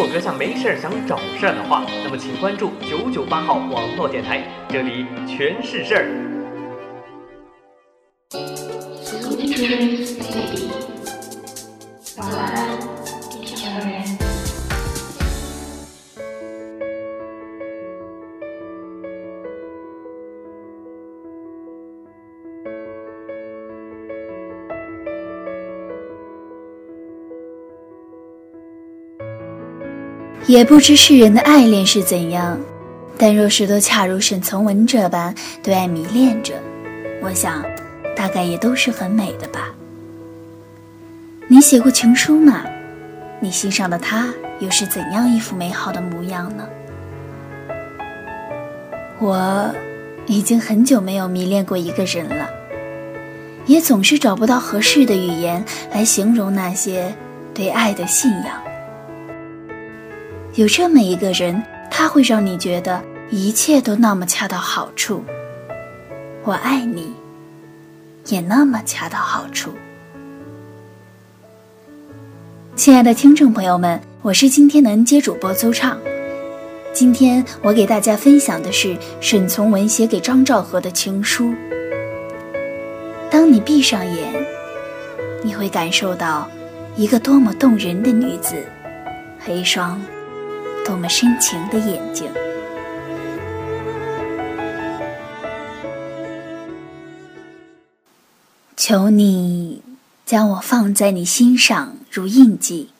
果阁下没事儿想找事儿的话，那么请关注九九八号网络电台，这里全是事儿。晚安，也不知世人的爱恋是怎样，但若是都恰如沈从文这般对爱迷恋着，我想，大概也都是很美的吧。你写过情书吗？你心上的他又是怎样一副美好的模样呢？我已经很久没有迷恋过一个人了，也总是找不到合适的语言来形容那些对爱的信仰。有这么一个人，他会让你觉得一切都那么恰到好处。我爱你，也那么恰到好处。亲爱的听众朋友们，我是今天的接主播邹畅。今天我给大家分享的是沈从文写给张兆和的情书。当你闭上眼，你会感受到一个多么动人的女子，和一双。多么深情的眼睛！求你将我放在你心上如印记，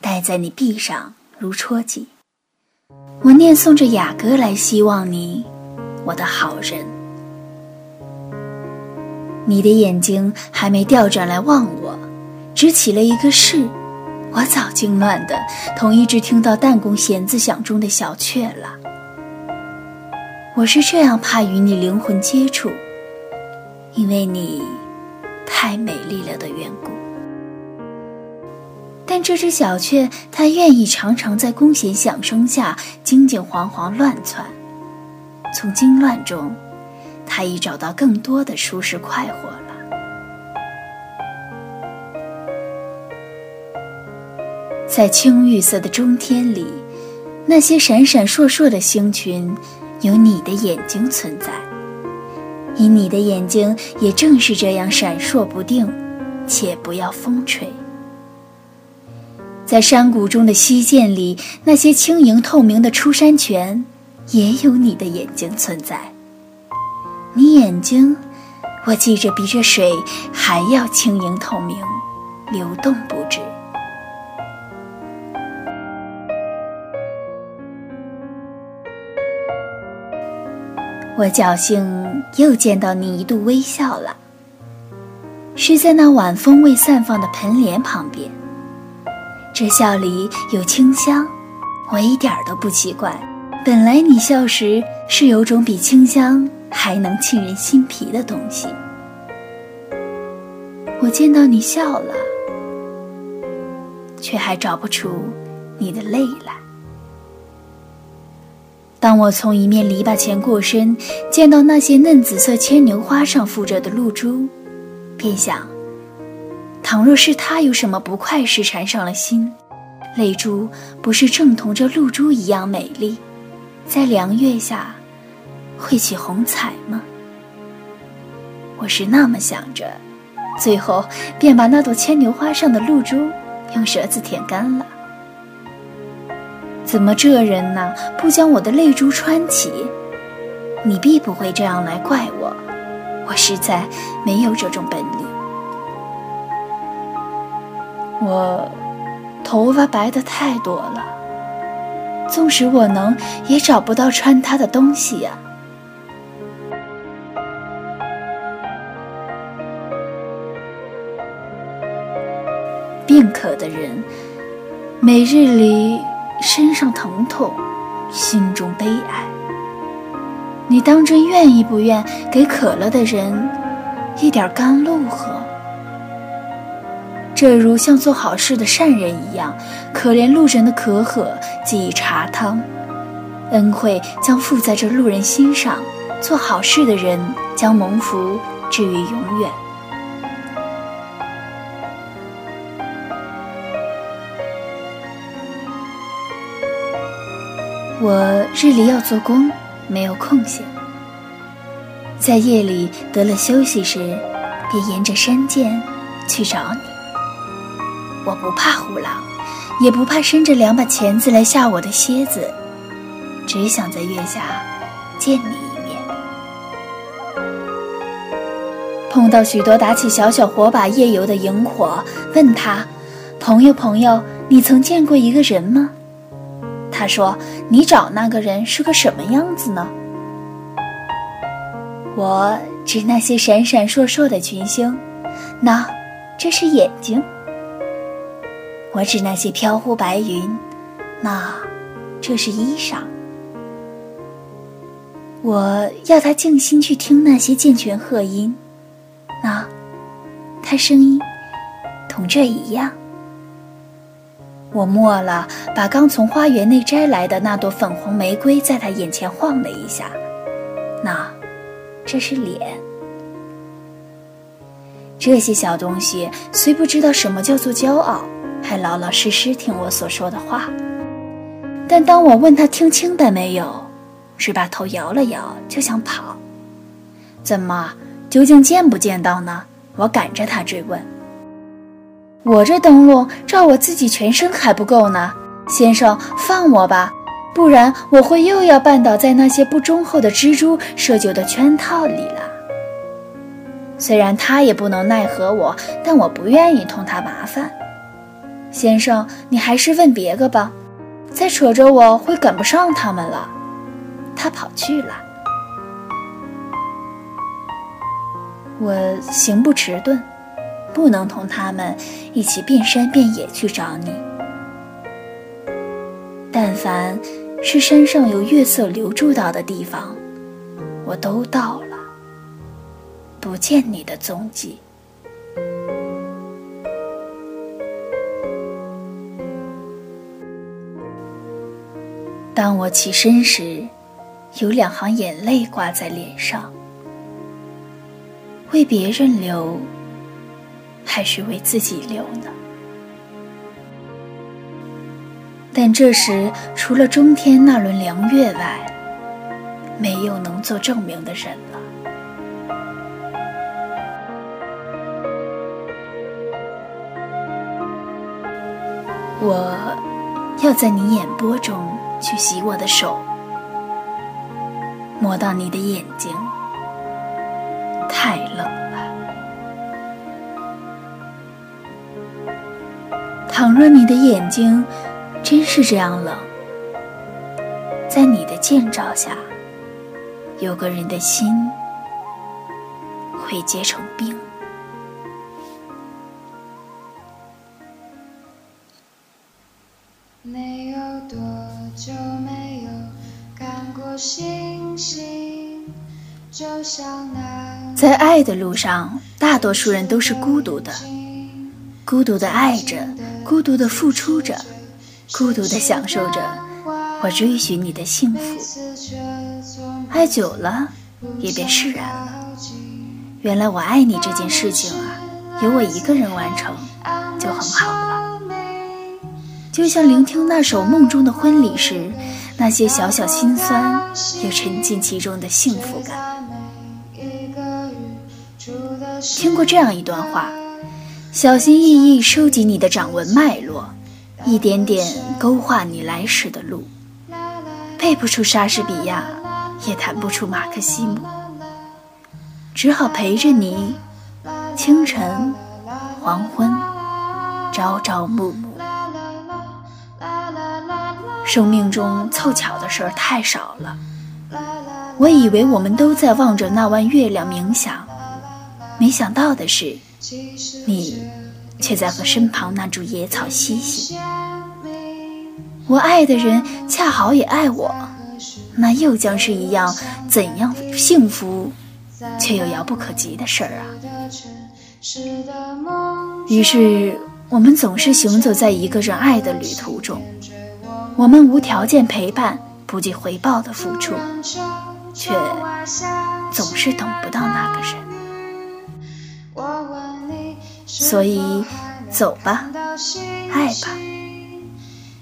戴在你臂上如戳记。我念诵着雅歌来希望你，我的好人。你的眼睛还没调转来望我，只起了一个誓。我早惊乱的，同一只听到弹弓弦子响中的小雀了。我是这样怕与你灵魂接触，因为你太美丽了的缘故。但这只小雀，它愿意常常在弓弦响声下惊惊惶惶乱窜，从惊乱中，它已找到更多的舒适快活了。在青玉色的中天里，那些闪闪烁烁的星群，有你的眼睛存在。以你的眼睛也正是这样闪烁不定，且不要风吹。在山谷中的溪涧里，那些轻盈透明的出山泉，也有你的眼睛存在。你眼睛，我记着比这水还要轻盈透明，流动不止。我侥幸又见到你一度微笑了，是在那晚风未散放的盆莲旁边。这笑里有清香，我一点都不奇怪。本来你笑时是有种比清香还能沁人心脾的东西。我见到你笑了，却还找不出你的泪来。当我从一面篱笆前过身，见到那些嫩紫色牵牛花上附着的露珠，便想：倘若是他有什么不快事缠上了心，泪珠不是正同这露珠一样美丽，在凉月下会起红彩吗？我是那么想着，最后便把那朵牵牛花上的露珠用舌子舔干了。怎么这人呢？不将我的泪珠穿起？你必不会这样来怪我，我实在没有这种本领。我头发白的太多了，纵使我能，也找不到穿它的东西呀。病渴的人，每日里。身上疼痛，心中悲哀。你当真愿意不愿给渴了的人一点甘露喝？这如像做好事的善人一样，可怜路人的渴渴，给予茶汤，恩惠将附在这路人心上。做好事的人将蒙福至于永远。我日里要做工，没有空闲。在夜里得了休息时，便沿着山涧去找你。我不怕虎狼，也不怕伸着两把钳子来吓我的蝎子，只想在月下见你一面。碰到许多打起小小火把夜游的萤火，问他：“朋友，朋友，你曾见过一个人吗？”他说：“你找那个人是个什么样子呢？”我指那些闪闪烁烁的群星，那，这是眼睛。我指那些飘忽白云，那，这是衣裳。我要他静心去听那些健全鹤音，那，他声音同这一样。我默了，把刚从花园内摘来的那朵粉红玫瑰在他眼前晃了一下，那。这是脸。这些小东西虽不知道什么叫做骄傲，还老老实实听我所说的话。但当我问他听清的没有，只把头摇了摇，就想跑。怎么，究竟见不见到呢？我赶着他追问。我这灯笼照我自己全身还不够呢，先生，放我吧。不然我会又要绊倒在那些不忠厚的蜘蛛设就的圈套里了。虽然他也不能奈何我，但我不愿意同他麻烦。先生，你还是问别个吧，再扯着我会赶不上他们了。他跑去了，我行不迟钝，不能同他们一起遍山遍野去找你。但凡。是山上有月色留住到的地方，我都到了，不见你的踪迹。当我起身时，有两行眼泪挂在脸上，为别人流，还是为自己留呢？但这时，除了中天那轮凉月外，没有能做证明的人了。我要在你眼波中去洗我的手，摸到你的眼睛，太冷倘若你的眼睛。真是这样冷，在你的见照下，有个人的心会结成冰。没有多久没有看过星星，就像那在爱的路上，大多数人都是孤独的，孤独的爱着，孤独的付出着。孤独的享受着我追寻你的幸福，爱久了也便释然了。原来我爱你这件事情啊，由我一个人完成就很好了。就像聆听那首《梦中的婚礼》时，那些小小心酸又沉浸其中的幸福感。听过这样一段话：小心翼翼收集你的掌纹脉络。一点点勾画你来时的路，背不出莎士比亚，也弹不出马克西姆，只好陪着你，清晨、黄昏、朝朝暮暮。生命中凑巧的事儿太少了，我以为我们都在望着那弯月亮冥想，没想到的是，你。却在和身旁那株野草嬉戏。我爱的人恰好也爱我，那又将是一样怎样幸福，却又遥不可及的事儿啊！于是我们总是行走在一个人爱的旅途中，我们无条件陪伴，不计回报的付出，却总是等不到那个人。所以，走吧，爱吧，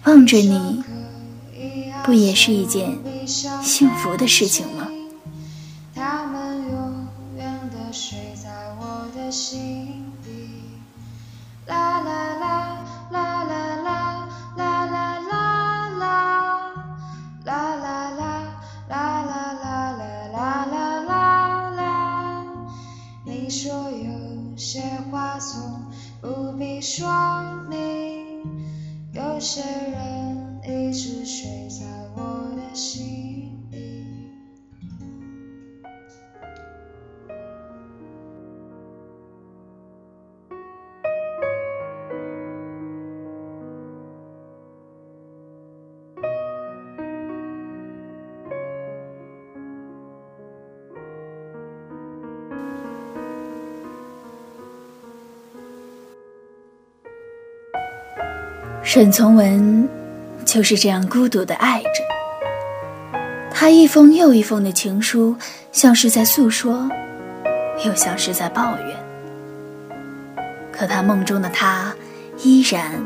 望着你，不也是一件幸福的事情吗？沈从文就是这样孤独的爱着。他一封又一封的情书，像是在诉说，又像是在抱怨。可他梦中的他，依然，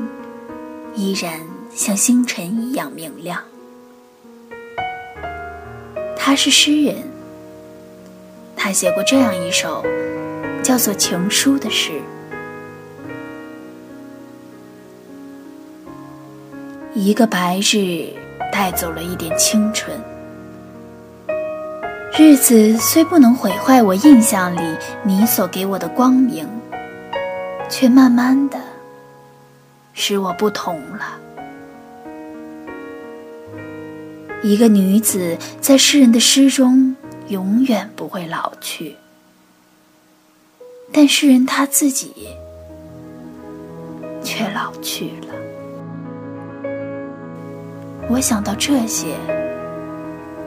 依然像星辰一样明亮。他是诗人，他写过这样一首叫做《情书》的诗。一个白日带走了一点青春，日子虽不能毁坏我印象里你所给我的光明，却慢慢的使我不同了。一个女子在诗人的诗中永远不会老去，但诗人他自己却老去了。我想到这些，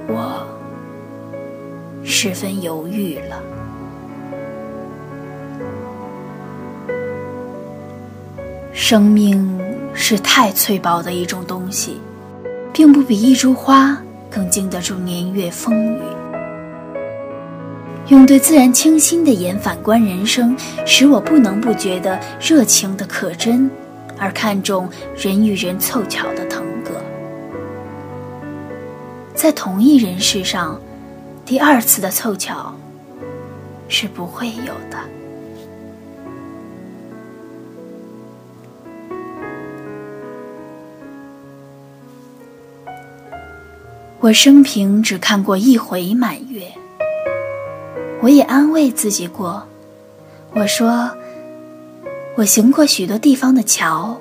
我十分犹豫了。生命是太脆薄的一种东西，并不比一株花更经得住年月风雨。用对自然清新的眼反观人生，使我不能不觉得热情的可真，而看重人与人凑巧的疼。在同一人世上，第二次的凑巧是不会有的。我生平只看过一回满月，我也安慰自己过。我说，我行过许多地方的桥，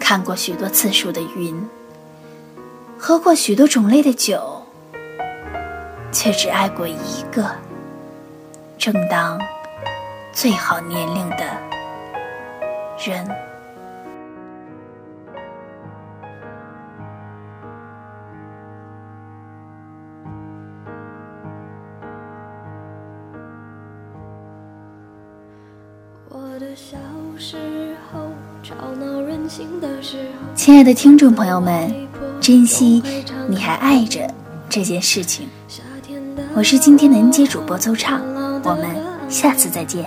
看过许多次数的云。喝过许多种类的酒，却只爱过一个正当最好年龄的人。亲爱的听众朋友们，珍惜你还爱着这件事情。我是今天的 N 姐主播邹畅，我们下次再见。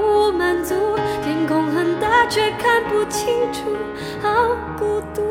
却看不清楚，好孤独。